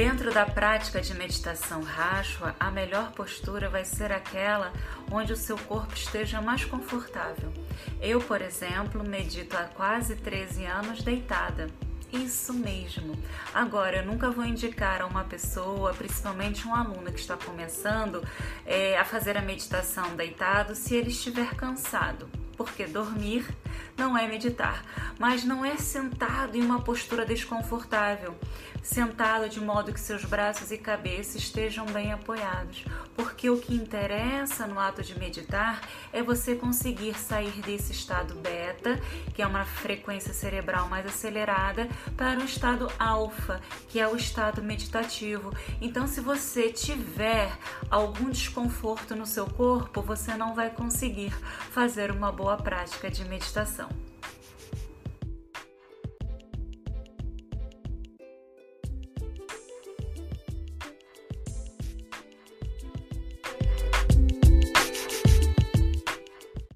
Dentro da prática de meditação ráshua, a melhor postura vai ser aquela onde o seu corpo esteja mais confortável. Eu, por exemplo, medito há quase 13 anos deitada. Isso mesmo. Agora, eu nunca vou indicar a uma pessoa, principalmente um aluno que está começando, é, a fazer a meditação deitado se ele estiver cansado porque dormir não é meditar, mas não é sentado em uma postura desconfortável, sentado de modo que seus braços e cabeça estejam bem apoiados, porque o que interessa no ato de meditar é você conseguir sair desse estado beta, que é uma frequência cerebral mais acelerada, para um estado alfa, que é o estado meditativo. Então, se você tiver algum desconforto no seu corpo, você não vai conseguir fazer uma boa boa prática de meditação.